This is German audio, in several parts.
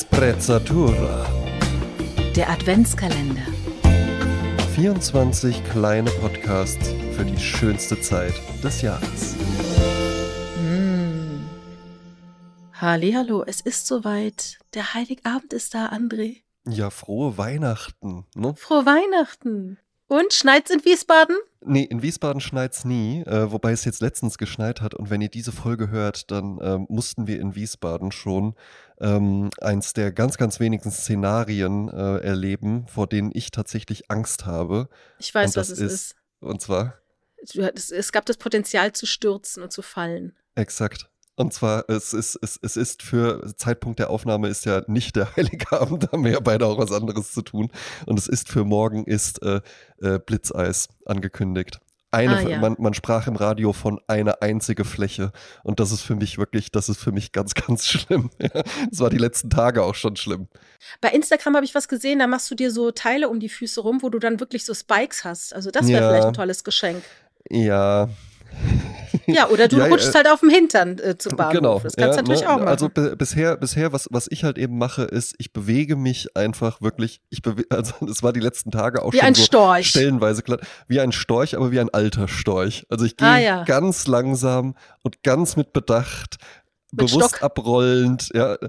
Sprezzatura. Der Adventskalender. 24 kleine Podcasts für die schönste Zeit des Jahres. Mm. Hallo, es ist soweit. Der Heiligabend ist da, André. Ja, frohe Weihnachten. Ne? Frohe Weihnachten. Und schneit's in Wiesbaden? Nee, in Wiesbaden schneit's nie, äh, wobei es jetzt letztens geschneit hat. Und wenn ihr diese Folge hört, dann ähm, mussten wir in Wiesbaden schon ähm, eins der ganz, ganz wenigen Szenarien äh, erleben, vor denen ich tatsächlich Angst habe. Ich weiß, was es ist. ist. Und zwar es gab das Potenzial zu stürzen und zu fallen. exakt. Und zwar, es ist, es, es ist für Zeitpunkt der Aufnahme ist ja nicht der Heiligabend, da haben wir ja beide auch was anderes zu tun. Und es ist für morgen ist äh, äh, Blitzeis angekündigt. Eine, Ah, ja. man, man sprach im Radio von einer einzige Fläche. Und das ist für mich wirklich, das ist für mich ganz, ganz schlimm. Das war die letzten Tage auch schon schlimm. Bei Instagram habe ich was gesehen, da machst du dir so Teile um die Füße rum, wo du dann wirklich so Spikes hast. Also das wäre Ja. vielleicht ein tolles Geschenk. Ja, Ja, oder du Ja, rutschst äh, halt auf dem Hintern äh, zum Bahnhof. Genau. Das kannst du ja, natürlich ne, auch machen. Also bisher, bisher was, was ich halt eben mache, ist, ich bewege mich einfach wirklich, ich also es war die letzten Tage auch Wie schon ein so Storch. stellenweise klar, wie ein Storch, aber wie ein alter Storch. Also ich gehe Ah, ja. ganz langsam und ganz mit Bedacht. Bewusst Stock. abrollend. Ja, äh,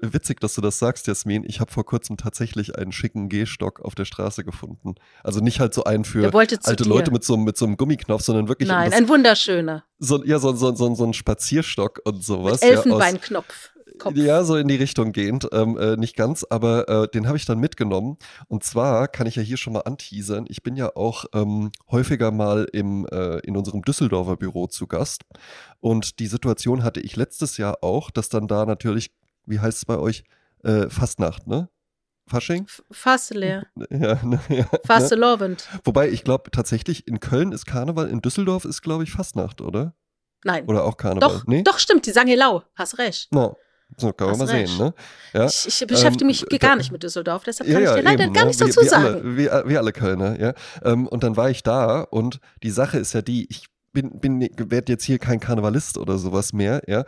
witzig, dass du das sagst, Jasmin. Ich habe vor kurzem tatsächlich einen schicken Gehstock auf der Straße gefunden. Also nicht halt so einen für alte dir. Leute mit so, einem- mit so einem Gummiknopf, sondern wirklich um Nein, das ein wunderschöner. so, ja, so, so, so, so ein Spazierstock und sowas. Mit ja, aus- Elfenbeinknopf. Kopf. Ja, so in die Richtung gehend. Ähm, äh, nicht ganz, aber äh, den habe ich dann mitgenommen. Und zwar kann ich ja hier schon mal anteasern. Ich bin ja auch ähm, häufiger mal im, äh, in unserem Düsseldorfer Büro zu Gast. Und die Situation hatte ich letztes Jahr auch, dass dann da natürlich, wie heißt es bei euch, äh, Fastnacht, ne? Fasching? F- Fast leer. Ja, ne, ja, Fast ne? Wobei ich glaube tatsächlich, in Köln ist Karneval, in Düsseldorf ist, glaube ich, Fastnacht, oder? Nein. Oder auch Karneval? Doch, nee? doch, stimmt, die sagen Helau. Hast recht. Na, so kann man Hast mal recht. sehen, ne? Ja. Ich, ich beschäftige ähm, mich da- gar nicht mit Düsseldorf, deshalb kann ich dir leider eben, gar ne? nichts wir, dazu wir sagen. Alle, wir, wir alle Kölner, ja. Ähm, und dann war ich da und die Sache ist ja die, ich bin, bin werde jetzt hier kein Karnevalist oder sowas mehr, ja.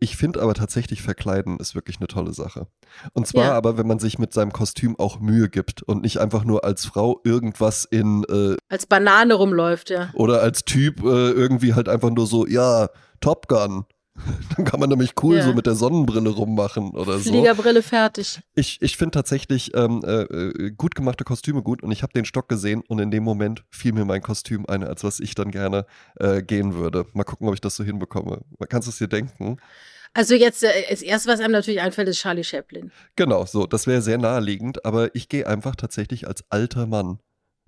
Ich finde aber tatsächlich Verkleiden ist wirklich eine tolle Sache. Und zwar Ja. aber, wenn man sich mit seinem Kostüm auch Mühe gibt und nicht einfach nur als Frau irgendwas in äh, Als Banane rumläuft, ja. oder als Typ äh, irgendwie halt einfach nur so, ja, Top Gun. Dann kann man nämlich cool Ja. so mit der Sonnenbrille rummachen oder so. Fliegerbrille fertig. Ich, ich finde tatsächlich ähm, äh, äh, gut gemachte Kostüme gut und ich habe den Stock gesehen und in dem Moment fiel mir mein Kostüm ein, als was ich dann gerne äh, gehen würde. Mal gucken, ob ich das so hinbekomme. Kannst du es dir denken? Also jetzt, äh, das erste, was einem natürlich einfällt, ist Charlie Chaplin. Genau, so, das wäre sehr naheliegend, aber ich gehe einfach tatsächlich als alter Mann.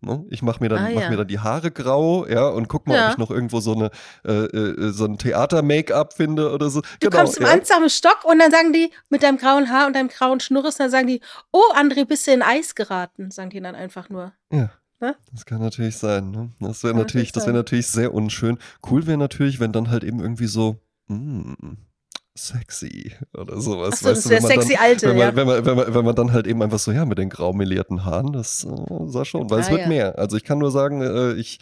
Ne? Ich mache mir, dann Ah, mach ja. mir dann die Haare grau, ja, und guck mal, Ja. ob ich noch irgendwo so eine äh, äh, so ein Theater-Make-up finde oder so. Du genau, kommst zum ja. Anzug am Stock und dann sagen die, mit deinem grauen Haar und deinem grauen Schnurres, dann sagen die, oh, André, bist du in Eis geraten, sagen die dann einfach nur. Ja. Ne? Das kann natürlich sein. Ne? Das wäre natürlich, natürlich das wäre sein. natürlich sehr unschön. Cool wäre natürlich, wenn dann halt eben irgendwie so mm, sexy oder sowas. Ach so, das weißt du, wäre wenn man sexy dann, alte, wenn man, ja. wenn, man, wenn, man, wenn man dann halt eben einfach so, ja, mit den grau melierten Haaren, das äh, sah schon, weil es Ah, wird ja. mehr. Also ich kann nur sagen, äh, ich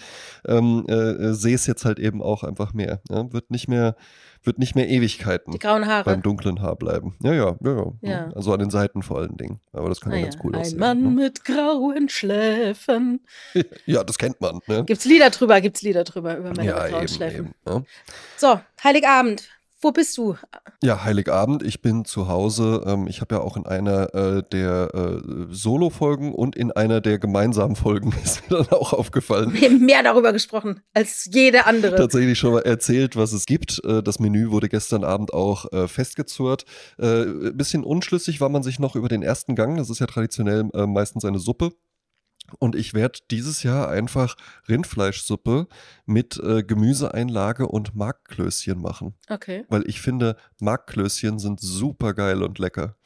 ähm, äh, sehe es jetzt halt eben auch einfach mehr. Ja? Wird nicht mehr, wird nicht mehr Ewigkeiten Die grauen Haare. beim dunklen Haar bleiben. Ja, ja, ja, ja. Ja. Also an den Seiten vor allen Dingen. Aber das kann Ah ja ganz cool Ein aussehen. Mann ne? mit grauen Schläfen. Ja, das kennt man. Ne? Gibt's Lieder drüber, gibt's Lieder drüber über meine ja, grauen eben, Schläfen. eben. Ja. So, Heiligabend. Wo bist du? ja, Heiligabend, ich bin zu Hause. Ähm, ich habe ja auch in einer äh, der äh, Solo-Folgen und in einer der gemeinsamen Folgen ist mir dann auch aufgefallen. Wir haben mehr darüber gesprochen als jede andere. Tatsächlich schon mal erzählt, was es gibt. Äh, Das Menü wurde gestern Abend auch äh, festgezurrt. Äh, Ein bisschen unschlüssig war man sich noch über den ersten Gang. Das ist ja traditionell äh, meistens eine Suppe. Und ich werde dieses Jahr einfach Rindfleischsuppe mit äh, Gemüseeinlage und Markklößchen machen. Okay, Weil ich finde, Markklößchen sind super geil und lecker.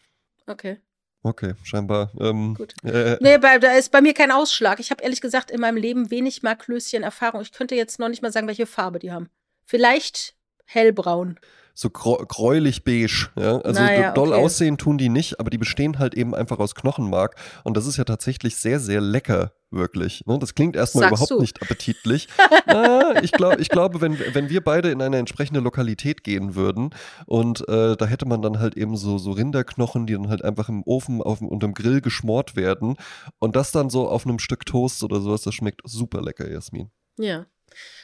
okay. Okay, scheinbar. Ähm, Gut. Äh, Nee, bei, da ist bei mir kein Ausschlag. Ich habe ehrlich gesagt in meinem Leben wenig Marklöschen Erfahrung. Ich könnte jetzt noch nicht mal sagen, welche Farbe die haben. Vielleicht hellbraun. So gräulich beige. Ja? Also naja, doll okay. aussehen tun die nicht, aber die bestehen halt eben einfach aus Knochenmark. Und das ist ja tatsächlich sehr, sehr lecker, wirklich. Ne? Das klingt erstmal Sagst überhaupt du. nicht appetitlich. ah, ich, glaub, ich glaube, wenn, wenn wir beide in eine entsprechende Lokalität gehen würden und äh, da hätte man dann halt eben so, so Rinderknochen, die dann halt einfach im Ofen auf, dem- unterm Grill geschmort werden und das dann so auf einem Stück Toast oder sowas, das schmeckt super lecker, Jasmin. Ja.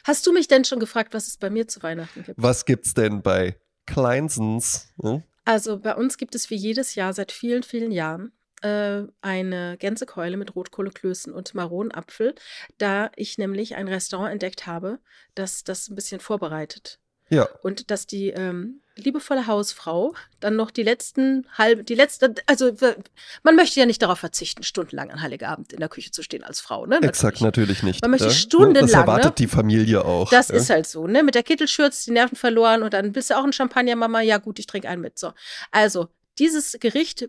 Hast du mich denn schon gefragt, was es bei mir zu Weihnachten gibt? Was gibt's denn bei Kleinsens? Ne? Also bei uns gibt es wie jedes Jahr seit vielen, vielen Jahren äh, eine Gänsekeule mit Rotkohleklößen und Maronenapfel, da ich nämlich ein Restaurant entdeckt habe, das das ein bisschen vorbereitet. Ja, Und dass die ähm, liebevolle Hausfrau dann noch die letzten halbe, die letzte, also man möchte ja nicht darauf verzichten, stundenlang an Heiligabend in der Küche zu stehen als Frau, ne? exakt, natürlich nicht. Man möchte ja? stundenlang, Das erwartet ne? die Familie auch. Das ja? ist halt so, ne? Mit der Kittelschürze die Nerven verloren und dann bist du auch ein Champagnermama. Ja, gut, ich trinke einen mit. So. Also, dieses Gericht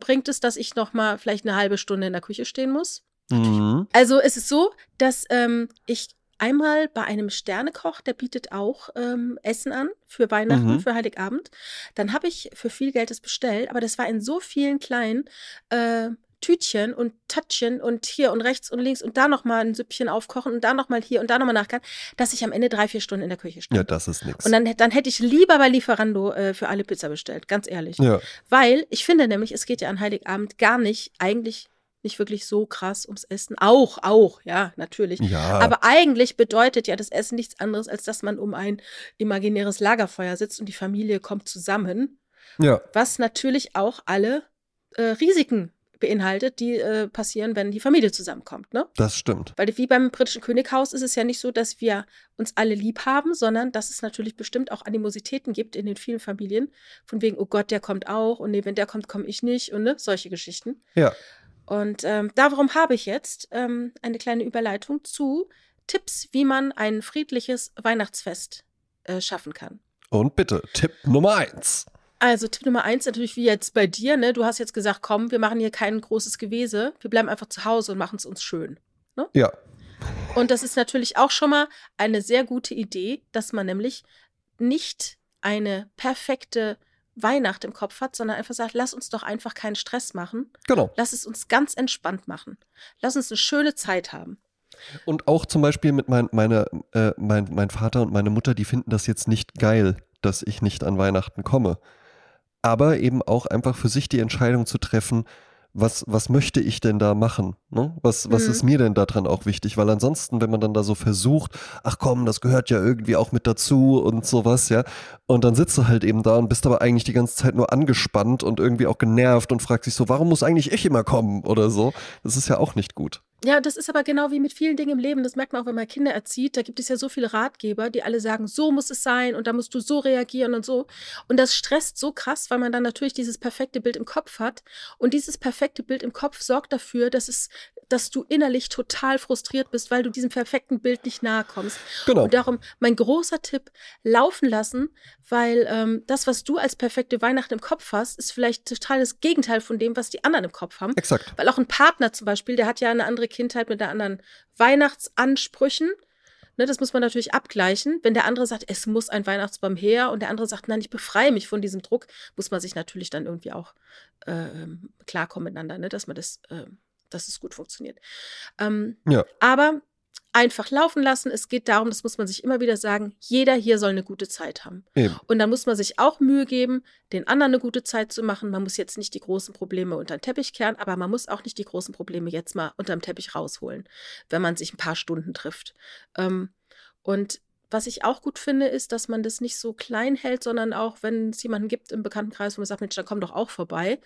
bringt es, dass ich noch mal vielleicht eine halbe Stunde in der Küche stehen muss. Mhm. Also, es ist so, dass ähm, ich einmal bei einem Sternekoch, der bietet auch ähm, Essen an für Weihnachten, Mhm. für Heiligabend. Dann habe ich für viel Geld das bestellt, aber das war in so vielen kleinen äh, Tütchen und Tatchen und hier und rechts und links und da noch mal ein Süppchen aufkochen und da noch mal hier und da noch mal nachgaren, dass ich am Ende drei, vier Stunden in der Küche stand. Ja, das ist nix. Und dann, dann hätte ich lieber bei Lieferando äh, für alle Pizza bestellt, ganz ehrlich. ja, Weil ich finde nämlich, es geht ja an Heiligabend gar nicht, eigentlich nicht wirklich so krass ums Essen. Auch, auch, ja, natürlich. ja. Aber eigentlich bedeutet ja das Essen nichts anderes, als dass man um ein imaginäres Lagerfeuer sitzt und die Familie kommt zusammen, ja. was natürlich auch alle äh, Risiken beinhaltet, die äh, passieren, wenn die Familie zusammenkommt. Ne? Das stimmt. Weil wie beim britischen Könighaus ist es ja nicht so, dass wir uns alle lieb haben, sondern dass es natürlich bestimmt auch Animositäten gibt in den vielen Familien. Von wegen, oh Gott, der kommt auch und nee, wenn der kommt, komme ich nicht und ne, solche Geschichten. Ja. Und ähm, darum habe ich jetzt ähm, eine kleine Überleitung zu Tipps, wie man ein friedliches Weihnachtsfest äh, schaffen kann. Und bitte, Tipp Nummer eins. Also Tipp Nummer eins natürlich wie jetzt bei dir, ne? Du hast jetzt gesagt, komm, wir machen hier kein großes Gewese, wir bleiben einfach zu Hause und machen es uns schön. Ja, Und das ist natürlich auch schon mal eine sehr gute Idee, dass man nämlich nicht eine perfekte Weihnacht im Kopf hat, sondern einfach sagt, lass uns doch einfach keinen Stress machen. genau. Lass es uns ganz entspannt machen. Lass uns eine schöne Zeit haben. Und auch zum Beispiel mit mein, meine, äh, mein, mein Vater und meine Mutter, die finden das jetzt nicht geil, dass ich nicht an Weihnachten komme. Aber eben auch einfach für sich die Entscheidung zu treffen, was, was möchte ich denn da machen? Ne? Was, was Mhm. ist mir denn daran auch wichtig? Weil ansonsten, wenn man dann da so versucht, ach komm, das gehört ja irgendwie auch mit dazu und sowas, ja. Und dann sitzt du halt eben da und bist aber eigentlich die ganze Zeit nur angespannt und irgendwie auch genervt und fragst dich so, warum muss eigentlich ich immer kommen oder so? Das ist ja auch nicht gut. Ja, das ist aber genau wie mit vielen Dingen im Leben. Das merkt man auch, wenn man Kinder erzieht. Da gibt es ja so viele Ratgeber, die alle sagen, so muss es sein und da musst du so reagieren und so. Und das stresst so krass, weil man dann natürlich dieses perfekte Bild im Kopf hat. Und dieses perfekte Bild im Kopf sorgt dafür, dass es, dass du innerlich total frustriert bist, weil du diesem perfekten Bild nicht nahe kommst. Genau. Und darum mein großer Tipp, laufen lassen, weil ähm, das, was du als perfekte Weihnachten im Kopf hast, ist vielleicht total das Gegenteil von dem, was die anderen im Kopf haben. Exakt. Weil auch ein Partner zum Beispiel, der hat ja eine andere Kindheit mit einer anderen Weihnachtsansprüchen. Ne, das muss man natürlich abgleichen. Wenn der andere sagt, es muss ein Weihnachtsbaum her und der andere sagt, nein, ich befreie mich von diesem Druck, muss man sich natürlich dann irgendwie auch ähm, klarkommen miteinander, ne, dass man das, ähm, dass es gut funktioniert. Ähm, Ja. Aber einfach laufen lassen. Es geht darum, das muss man sich immer wieder sagen, jeder hier soll eine gute Zeit haben. Eben. Und dann muss man sich auch Mühe geben, den anderen eine gute Zeit zu machen. Man muss jetzt nicht die großen Probleme unter den Teppich kehren, aber man muss auch nicht die großen Probleme jetzt mal unter dem Teppich rausholen, wenn man sich ein paar Stunden trifft. Ähm, und was ich auch gut finde, ist, dass man das nicht so klein hält, sondern auch, wenn es jemanden gibt im Bekanntenkreis, wo man sagt, Mensch, dann komm doch auch vorbei.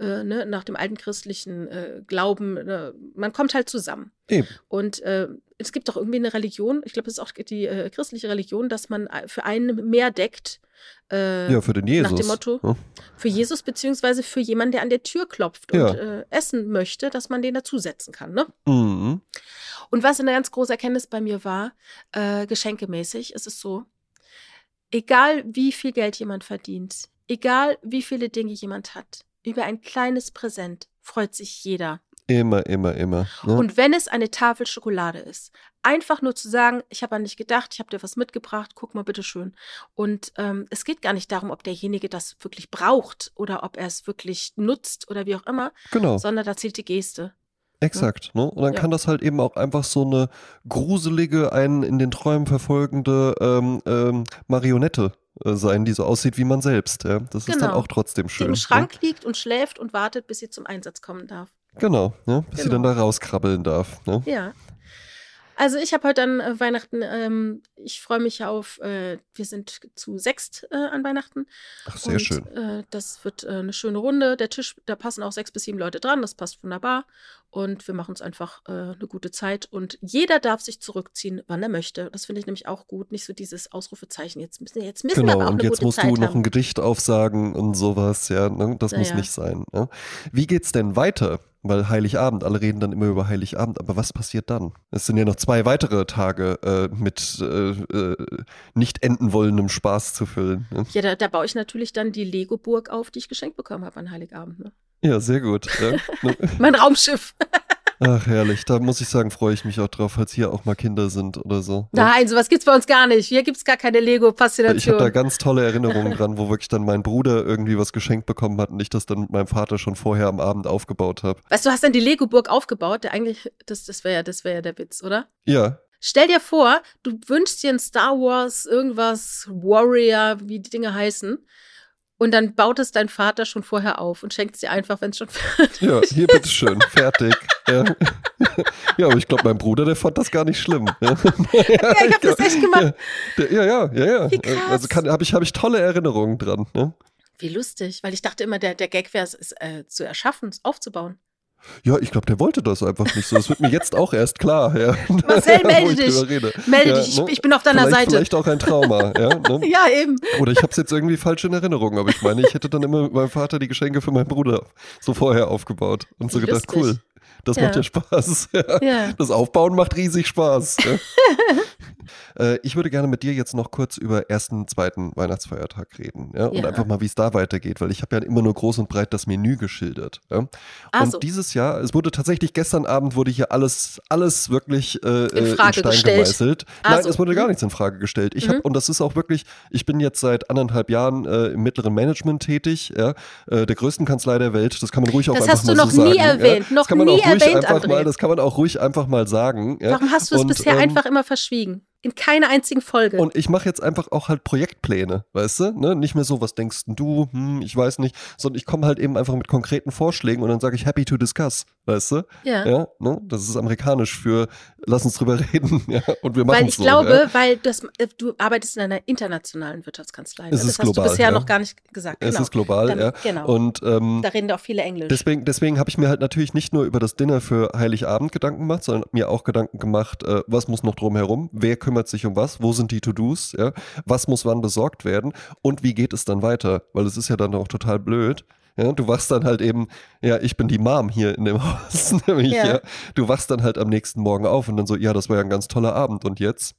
Äh, ne, nach dem alten christlichen äh, Glauben, äh, man kommt halt zusammen. Eben. Und äh, es gibt doch irgendwie eine Religion, ich glaube, das ist auch die äh, christliche Religion, dass man äh, für einen mehr deckt. Ja, für den Jesus. nach dem Motto, Ja. für Jesus, beziehungsweise für jemanden, der an der Tür klopft Ja. und äh, essen möchte, dass man den dazusetzen kann. Ne? Mhm. Und was eine ganz große Erkenntnis bei mir war, geschenkemäßig, ist es so, egal wie viel Geld jemand verdient, egal wie viele Dinge jemand hat, über ein kleines Präsent freut sich jeder. Immer, immer, immer. Ne? Und wenn es eine Tafel Schokolade ist, einfach nur zu sagen, ich habe an dich gedacht, ich habe dir was mitgebracht, guck mal bitte schön. Und ähm, es geht gar nicht darum, ob derjenige das wirklich braucht oder ob er es wirklich nutzt oder wie auch immer, genau. sondern da zählt die Geste. Exakt, ne? Und dann Ja. kann das halt eben auch einfach so eine gruselige, einen in den Träumen verfolgende ähm, ähm, Marionette sein, die so aussieht wie man selbst. Ja? Das ist dann Genau. auch trotzdem Die schön. im ne? Schrank liegt und schläft und wartet, bis sie zum Einsatz kommen darf. Genau, ja? bis sie dann Genau. da rauskrabbeln darf. Ne? Ja. Also ich habe heute an äh, Weihnachten, ähm, ich freue mich auf, äh, wir sind zu sechst äh, an Weihnachten. Ach, sehr und, schön. Äh, das wird äh, eine schöne Runde. Der Tisch, da passen auch sechs bis sieben Leute dran, das passt wunderbar. Und wir machen uns einfach eine gute Zeit. Und jeder darf sich zurückziehen, wann er möchte. Das finde ich nämlich auch gut. Nicht so dieses Ausrufezeichen. Jetzt müssen, jetzt müssen wir Genau, aber auch und jetzt musst Zeit du noch haben. ein Gedicht aufsagen und sowas, ja, ne? das Ja, muss ja. nicht sein. Ne? Wie geht's denn weiter? Weil Heiligabend, alle reden dann immer über Heiligabend, aber was passiert dann? Es sind ja noch zwei weitere Tage äh, mit äh, äh, nicht enden wollendem Spaß zu füllen. Ne? Ja, da, da baue ich natürlich dann die Lego-Burg auf, die ich geschenkt bekommen habe an Heiligabend. Ne? Ja, sehr gut. Ja. Ne? Mein Raumschiff. Ach, herrlich. Da muss ich sagen, freue ich mich auch drauf, falls hier auch mal Kinder sind oder so. Ne? Nein, sowas gibt's bei uns gar nicht. Hier gibt's gar keine Ich habe da Lego-Faszination. ganz tolle Erinnerungen dran, wo wirklich dann mein Bruder irgendwie was geschenkt bekommen hat und ich das dann mit meinem Vater schon vorher am Abend aufgebaut habe. Weißt du, du hast dann die Lego-Burg aufgebaut, der eigentlich, das, das wäre ja, das wäre ja der Witz, oder? Ja, Stell dir vor, du wünschst dir ein Star Wars, irgendwas, Warrior, wie die Dinge heißen. Und dann baut es dein Vater schon vorher auf und schenkt es dir einfach, wenn es schon fertig ja, hier bitteschön, fertig. Ja. ja, aber ich glaube, mein Bruder, der fand das gar nicht schlimm. Ja, Ja, ich hab das echt gemacht. Ja, ja, ja, ja. Wie krass. Also habe ich, hab ich tolle Erinnerungen dran. Ne? Wie lustig, weil ich dachte immer, der, der Gag wäre es äh, zu erschaffen, es aufzubauen. Ja, ich glaube, der wollte das einfach nicht so. Das wird mir jetzt auch erst klar. Ja. Marcel, melde ich dich. Melde Ja, dich, ich, ne? ich bin auf deiner vielleicht, Seite. Vielleicht auch ein Trauma. Ja, ne? Ja, eben. Oder ich habe es jetzt irgendwie falsch in Erinnerung, aber ich meine, ich hätte dann immer mit meinem Vater die Geschenke für meinen Bruder so vorher aufgebaut und so Wie gedacht, lustig. cool, das Ja. macht ja Spaß. Ja. Ja. Das Aufbauen macht riesig Spaß. Äh, ich würde gerne mit dir jetzt noch kurz über ersten, zweiten Weihnachtsfeiertag reden ja? und Ja. einfach mal, wie es da weitergeht, weil ich habe ja immer nur groß und breit das Menü geschildert. Ja? Und so. dieses Jahr, es wurde tatsächlich gestern Abend wurde hier alles, alles wirklich äh, In äh, Frage Stein gestellt. gemeißelt. Ah, Nein, so. es wurde gar Mhm. nichts in Frage gestellt. Ich Mhm. habe und das ist auch wirklich, ich bin jetzt seit anderthalb Jahren äh, im mittleren Management tätig, ja, äh, der größten Kanzlei der Welt. Das kann man ruhig auch Das einfach hast du mal noch so nie sagen. erwähnt, ja. noch das kann man nie auch erwähnt, einfach mal, das kann man auch ruhig einfach mal sagen. Warum hast du es Und, bisher ähm, einfach immer verschwiegen? In keiner einzigen Folge. Und ich mache jetzt einfach auch halt Projektpläne, weißt du? Ne? Nicht mehr so, was denkst du? Hm, ich weiß nicht. Sondern ich komme halt eben einfach mit konkreten Vorschlägen und dann sage ich happy to discuss, weißt du? ja. Ja, ne? Das ist amerikanisch für lass uns drüber reden, ja, und wir machen Weil es ich so. glaube, ja. weil das, äh, du arbeitest in einer internationalen Wirtschaftskanzlei. ne? Es das ist hast global, du bisher ja. noch gar nicht gesagt. Es genau. ist global, Dann- ja. Genau. Und ähm, da reden auch viele Englisch. Deswegen, deswegen habe ich mir halt natürlich nicht nur über das Dinner für Heiligabend Gedanken gemacht, sondern mir auch Gedanken gemacht, äh, was muss noch drumherum, wer kümmert sich um was, wo sind die To-Dos, ja, was muss wann besorgt werden und wie geht es dann weiter, weil es ist ja dann auch total blöd. Ja, du wachst dann halt eben, ja, ich bin die Mom hier in dem Haus, nämlich, Ja. ja. Du wachst dann halt am nächsten Morgen auf und dann so, ja, das war ja ein ganz toller Abend und jetzt?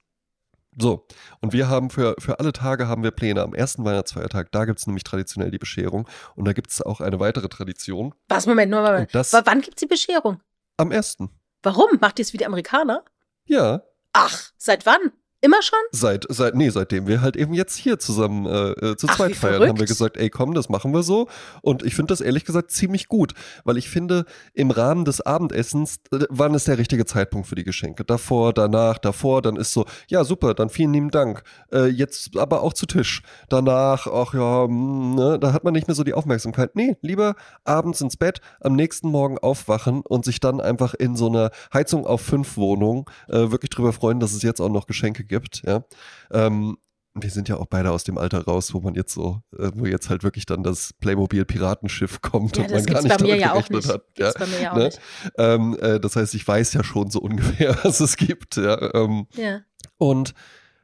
So, und wir haben für, für alle Tage haben wir Pläne. Am ersten Weihnachtsfeiertag, da gibt es nämlich traditionell die Bescherung und da gibt es auch eine weitere Tradition. Was, Moment, nur mal. Das- Wann gibt's die Bescherung? Am ersten. Warum? Macht ihr es wie die Amerikaner? Ja, Ach, seit wann? Immer schon? seit, seit, nee, seitdem wir halt eben jetzt hier zusammen äh, äh, zu Ach, zweit feiern, verrückt. haben wir gesagt, ey komm, das machen wir so. Und ich finde das ehrlich gesagt ziemlich gut, weil ich finde, im Rahmen des Abendessens, äh, wann ist der richtige Zeitpunkt für die Geschenke? Davor, danach, davor, dann ist so, ja super, dann vielen lieben Dank. Äh, jetzt aber auch zu Tisch. Danach, ach ja, mm, ne, da hat man nicht mehr so die Aufmerksamkeit. Nee, lieber abends ins Bett, am nächsten Morgen aufwachen und sich dann einfach in so einer Heizung auf fünf Wohnung äh, wirklich drüber freuen, dass es jetzt auch noch Geschenke gibt. Ja. Ähm, wir sind ja auch beide aus dem Alter raus, wo man jetzt so, äh, wo jetzt halt wirklich dann das Playmobil-Piratenschiff kommt Ja, und man gar nicht damit ja auch gerechnet nicht. hat. Ja. bei mir ja auch ne? nicht. Ähm, äh, das heißt, ich weiß ja schon so ungefähr, was es gibt. Ja. Ähm, Ja. und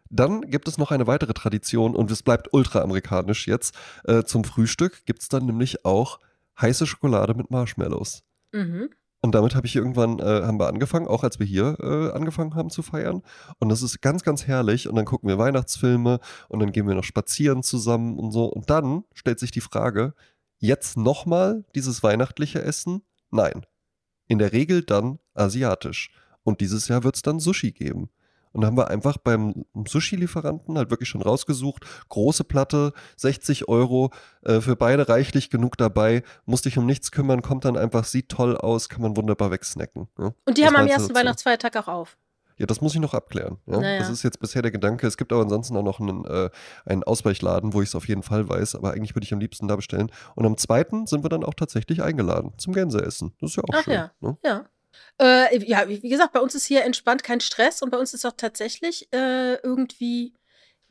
dann gibt es noch eine weitere Tradition und es bleibt ultra-amerikanisch jetzt. Äh, zum Frühstück gibt es dann nämlich auch heiße Schokolade mit Marshmallows. Mhm. Und damit habe ich irgendwann, äh, haben wir angefangen, auch als wir hier äh, angefangen haben zu feiern. Und das ist ganz, ganz herrlich. Und dann gucken wir Weihnachtsfilme und dann gehen wir noch spazieren zusammen und so. Und dann stellt sich die Frage, jetzt nochmal dieses weihnachtliche Essen? Nein. In der Regel dann asiatisch. Und dieses Jahr wird es dann Sushi geben. Und dann haben wir einfach beim Sushi-Lieferanten halt wirklich schon rausgesucht. Große Platte, 60 Euro, äh, für beide reichlich genug dabei. Muss dich um nichts kümmern, kommt dann einfach, sieht toll aus, kann man wunderbar wegsnacken. Ja? Und die Was haben am ersten? Weihnachtsfeiertag auch auf. Ja, das muss ich noch abklären. Ja? Naja. Das ist jetzt bisher der Gedanke. Es gibt aber ansonsten auch noch einen, äh, einen Ausweichladen, wo ich es auf jeden Fall weiß. Aber eigentlich würde ich am liebsten da bestellen. Und am zweiten sind wir dann auch tatsächlich eingeladen zum Gänseessen. Das ist ja auch Ach schön. ja. Ne? Ja. Äh, ja, wie gesagt, bei uns ist hier entspannt kein Stress und bei uns ist auch tatsächlich äh, irgendwie,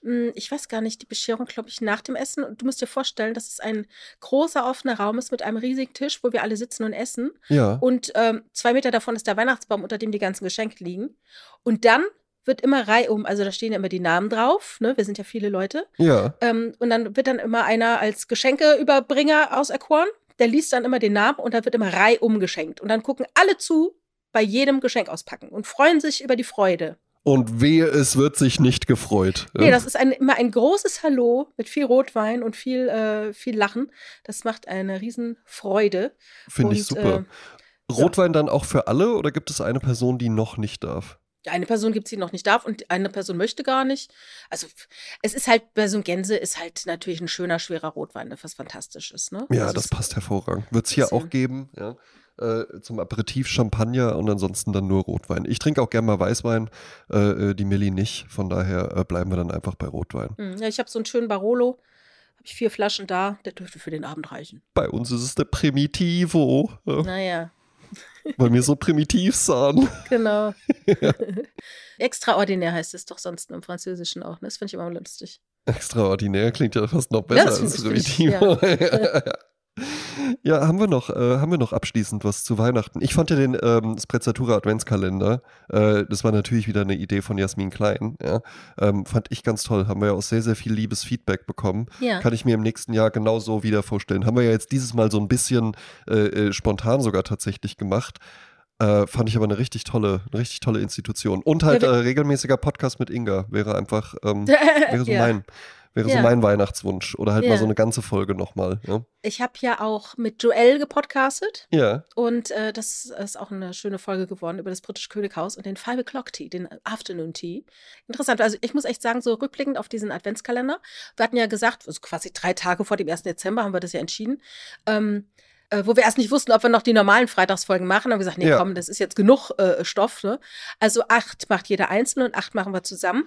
mh, ich weiß gar nicht, die Bescherung, glaube ich, nach dem Essen. Und du musst dir vorstellen, dass es ein großer offener Raum ist mit einem riesigen Tisch, wo wir alle sitzen und essen. Ja. Und ähm, zwei Meter davon ist der Weihnachtsbaum, unter dem die ganzen Geschenke liegen. Und dann wird immer reihum, also da stehen ja immer die Namen drauf, ne? Wir sind ja viele Leute. Ja. Ähm, und dann wird dann immer einer als Geschenkeüberbringer auserkoren. Der liest dann immer den Namen und dann wird immer reihum geschenkt. Und dann gucken alle zu bei jedem Geschenk auspacken und freuen sich über die Freude. Und wehe, es wird sich nicht gefreut. Nee, das ist ein, immer ein großes Hallo mit viel Rotwein und viel, äh, viel Lachen. Das macht eine Riesenfreude. Finde ich super. äh, Rotwein dann auch für alle oder gibt es eine Person, die noch nicht darf? Eine Person gibt es, die noch nicht darf und eine Person möchte gar nicht. Also es ist halt, bei so einem Gänse ist halt natürlich ein schöner, schwerer Rotwein, was fantastisch ist. Ne? Ja, also das passt hervorragend. Wird es hier auch geben, ja. Äh, zum Aperitif Champagner und ansonsten dann nur Rotwein. Ich trinke auch gerne mal Weißwein, äh, äh, die Milli nicht. Von daher äh, bleiben wir dann einfach bei Rotwein. Hm, Ja, ich habe so einen schönen Barolo. Habe ich vier Flaschen da. Der dürfte für den Abend reichen. Bei uns ist es der Primitivo, ja, Naja, weil wir so primitiv sind. genau. Extraordinär heißt es doch sonst im Französischen auch. Ne? Das finde ich immer lustig. Extraordinär klingt ja fast noch Ja, besser das als finde ich- Primitivo. Ja, haben wir noch, äh, haben wir noch abschließend was zu Weihnachten? Ich fand ja den ähm, Sprezzatura Adventskalender, äh, das war natürlich wieder eine Idee von Jasmin Klein, ja, ähm, fand ich ganz toll. Haben wir ja auch sehr, sehr viel liebes Feedback bekommen. Ja. Kann ich mir im nächsten Jahr genauso wieder vorstellen. Haben wir ja jetzt dieses Mal so ein bisschen äh, äh, spontan sogar tatsächlich gemacht. Äh, fand ich aber eine richtig tolle, eine richtig tolle Institution. Und halt äh, regelmäßiger Podcast mit Inga wäre einfach, ähm, wäre so ja. mein, wäre so Ja. mein Weihnachtswunsch. Oder halt mal Ja. so eine ganze Folge nochmal. Ja. Ich habe ja auch mit Joel gepodcastet. ja. Und äh, das ist auch eine schöne Folge geworden über das britische Könighaus und den Five O'Clock Tea, den Afternoon Tea. Interessant. Also ich muss echt sagen, so rückblickend auf diesen Adventskalender. Wir hatten ja gesagt, also quasi drei Tage vor dem 1. Dezember haben wir das ja entschieden. Ähm, äh, wo wir erst nicht wussten, ob wir noch die normalen Freitagsfolgen machen, haben wir gesagt, nee, Ja. komm, das ist jetzt genug äh, Stoff. Ne? Also acht macht jeder einzeln und acht machen wir zusammen.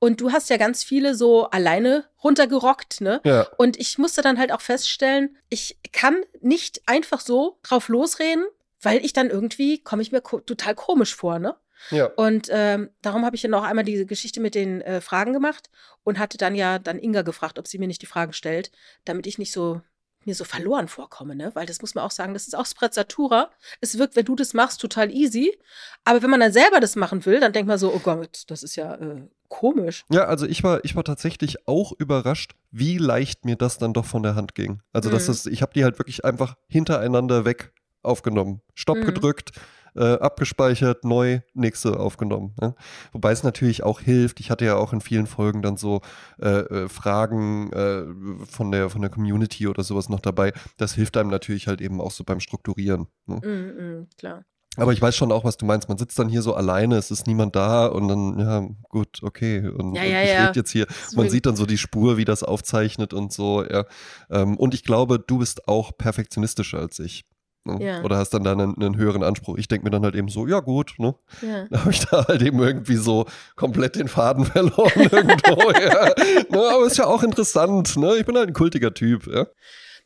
Und du hast ja ganz viele so alleine runtergerockt, ne? Ja. Und ich musste dann halt auch feststellen, ich kann nicht einfach so drauf losreden, weil ich dann irgendwie komme ich mir ko total komisch vor, ne? Ja. Und ähm, darum habe ich ja noch einmal diese Geschichte mit den äh, Fragen gemacht und hatte dann ja dann Inga gefragt, ob sie mir nicht die Fragen stellt, damit ich nicht so mir so verloren vorkomme, ne? Weil das muss man auch sagen, das ist auch Sprezzatura. Es wirkt, wenn du das machst, total easy. Aber wenn man dann selber das machen will, dann denkt man so, oh Gott, das ist ja äh, komisch. Ja, also ich war, ich war tatsächlich auch überrascht, wie leicht mir das dann doch von der Hand ging. Also Mhm. das, ich habe die halt wirklich einfach hintereinander weg aufgenommen. Stopp Mhm. gedrückt, äh, abgespeichert, neu, nächste aufgenommen. Ne? Wobei es natürlich auch hilft. Ich hatte ja auch in vielen Folgen dann so äh, äh, Fragen äh, von, der, von der Community oder sowas noch dabei. Das hilft einem natürlich halt eben auch so beim Strukturieren. Ne? Mm, mm, klar. Aber ich weiß schon auch, was du meinst. Man sitzt dann hier so alleine, es ist niemand da und dann, ja, gut, okay. Und, Ja, und ja, ich ja. rede jetzt hier. Man sieht dann so die Spur, wie das aufzeichnet und so, ja. Ähm, und ich glaube, du bist auch perfektionistischer als ich. Ne? Ja. Oder hast dann da einen, einen höheren Anspruch. Ich denke mir dann halt eben so, ja gut, ne? Ja. Da habe ich da halt eben irgendwie so komplett den Faden verloren irgendwo, ja. Ne, aber ist ja auch interessant, ne? Ich bin halt ein kultiger Typ, ja.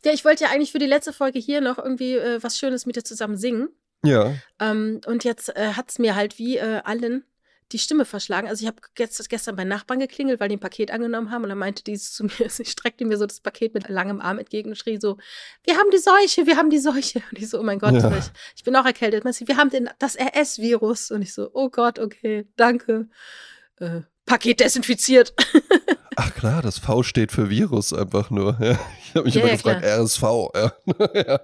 Ja, ich wollte ja eigentlich für die letzte Folge hier noch irgendwie äh, was Schönes mit dir zusammen singen. Ja, Ähm, und jetzt äh, hat es mir halt wie äh, allen die Stimme verschlagen. Also ich habe gest gestern bei Nachbarn geklingelt, weil die ein Paket angenommen haben und dann meinte die zu mir, sie streckte mir so das Paket mit langem Arm entgegen und schrie so, wir haben die Seuche, wir haben die Seuche. Und ich so, oh mein Gott, Ja. ich, ich bin auch erkältet. Meinte sie, Wir haben den, das RS-Virus. Und ich so, oh Gott, okay, danke. Äh, Paket desinfiziert. Ach klar, das V steht für Virus einfach nur. Ja. Ich habe mich Ja, immer ja, gefragt, RSV. Ja.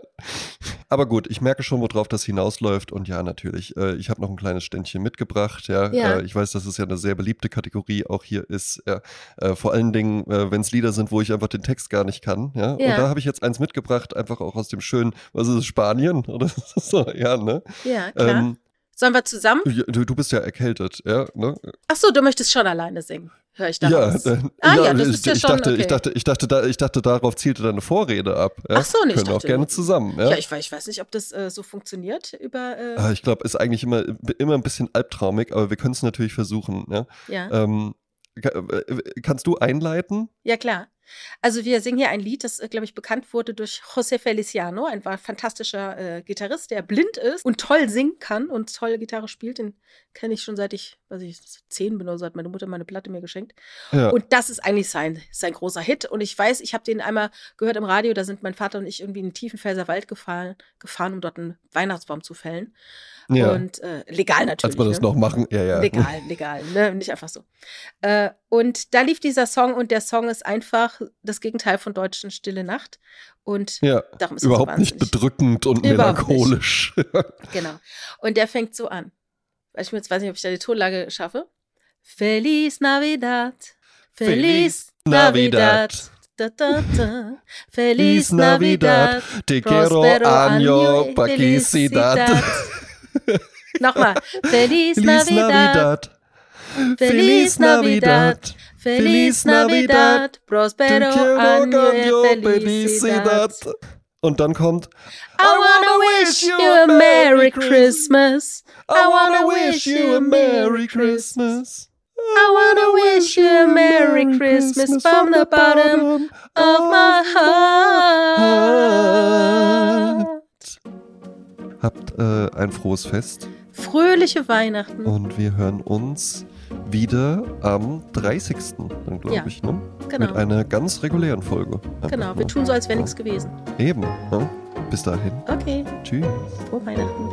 Aber gut, ich merke schon, worauf das hinausläuft. Und ja, natürlich, äh, ich habe noch ein kleines Ständchen mitgebracht. Ja. Äh, ich weiß, dass es ja eine sehr beliebte Kategorie auch hier ist. Äh, vor allen Dingen, äh, wenn es Lieder sind, wo ich einfach den Text gar nicht kann. Ja. Und da habe ich jetzt eins mitgebracht, einfach auch aus dem schönen, was ist es, Spanien? Oder so, ja, ne? Ja, klar. Ähm, Sollen wir zusammen? du bist ja erkältet, ja, ne? Ach so, du möchtest schon alleine singen. Höre ich Ja, daraus. äh, Ah ja, ja, das ich, ist ja ich schon dachte, okay. ich dachte, ich dachte, da, ich dachte, darauf zielte deine Vorrede ab. Ja? Ach so, nee, ich Können auch dachte- gerne zusammen. Ja, Ja, ich, weiß- ich weiß nicht, ob das äh, so funktioniert über. Äh, Ah, ich glaube, ist eigentlich immer, immer ein bisschen albtraumig, aber wir können es natürlich versuchen. Ja? ja. Ähm, äh, kannst du einleiten? ja, klar. Also wir singen hier ein Lied, das, glaube ich, bekannt wurde durch José Feliciano, ein fantastischer äh, Gitarrist, der blind ist und toll singen kann und toll Gitarre spielt. Den kenne ich schon seit ich, weiß ich, zehn bin oder so, hat meine Mutter meine Platte mir geschenkt. Ja. Und das ist eigentlich sein, sein großer Hit. Und ich weiß, ich habe den einmal gehört im Radio, da sind mein Vater und ich irgendwie in den tiefen Pfälzer Wald gefahren, gefahren um dort einen Weihnachtsbaum zu fällen. ja. Und äh, legal natürlich. Als das ne? noch machen, ja, ja. Legal, legal, ne? nicht einfach so. Äh, und da lief dieser Song und der Song ist einfach das Gegenteil von deutschen Stille Nacht. Und Ja, darum ist er überhaupt so nicht bedrückend und Überhaupt melancholisch. Genau. Und der fängt so an. Ich jetzt weiß nicht, ob ich da die Tonlage schaffe. Feliz Navidad. Feliz Navidad. Da, da, da. Feliz Navidad. Te quiero año, felicidad. Nochmal. Feliz Feliz Navidad. Navidad. Feliz Navidad. Feliz Navidad. Prospero año, felicidad. Und dann kommt I wanna wish you a Merry Christmas. I wanna wish you a Merry Christmas. I wanna wish you a Merry Christmas from the bottom of my heart. Habt äh, ein frohes Fest Fröhliche Weihnachten. und wir hören uns wieder am 30. dann glaube Ja, ich, ne? genau. Mit einer ganz regulären Folge. Genau, wir tun so, als wäre nichts gewesen. Eben. Ne? Bis dahin. Okay, Tschüss. frohe Weihnachten.